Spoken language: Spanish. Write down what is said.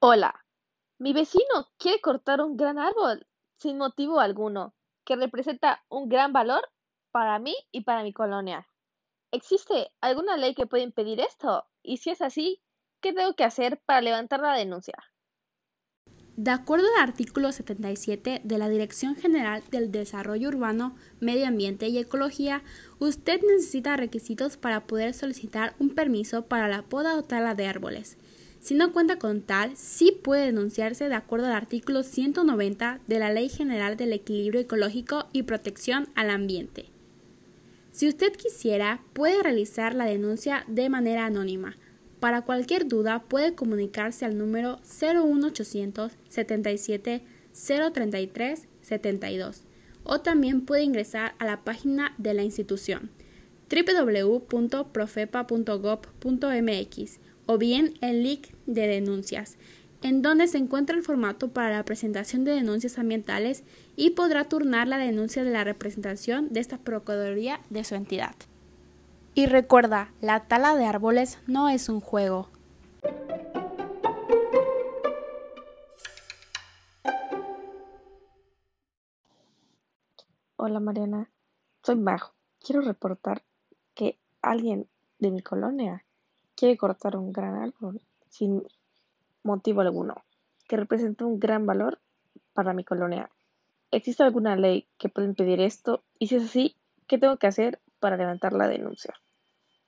Hola, mi vecino quiere cortar un gran árbol sin motivo alguno, que representa un gran valor para mí y para mi colonia. ¿Existe alguna ley que pueda impedir esto? Y si es así, ¿qué tengo que hacer para levantar la denuncia? De acuerdo al artículo 77 de la Dirección General del Desarrollo Urbano, Medio Ambiente y Ecología, usted necesita requisitos para poder solicitar un permiso para la poda o tala de árboles. Si no cuenta con tal, sí puede denunciarse de acuerdo al artículo 190 de la Ley General del Equilibrio Ecológico y Protección al Ambiente. Si usted quisiera, puede realizar la denuncia de manera anónima para cualquier duda puede comunicarse al número 01800 77 033 72 o también puede ingresar a la página de la institución www.profepa.gov.mx o bien el link de denuncias, en donde se encuentra el formato para la presentación de denuncias ambientales y podrá turnar la denuncia de la representación de esta Procuraduría de su entidad. Y recuerda, la tala de árboles no es un juego. Hola Mariana, soy Majo. Quiero reportar que alguien de mi colonia quiere cortar un gran árbol sin motivo alguno, que representa un gran valor para mi colonia. ¿Existe alguna ley que pueda impedir esto? Y si es así, ¿qué tengo que hacer para levantar la denuncia?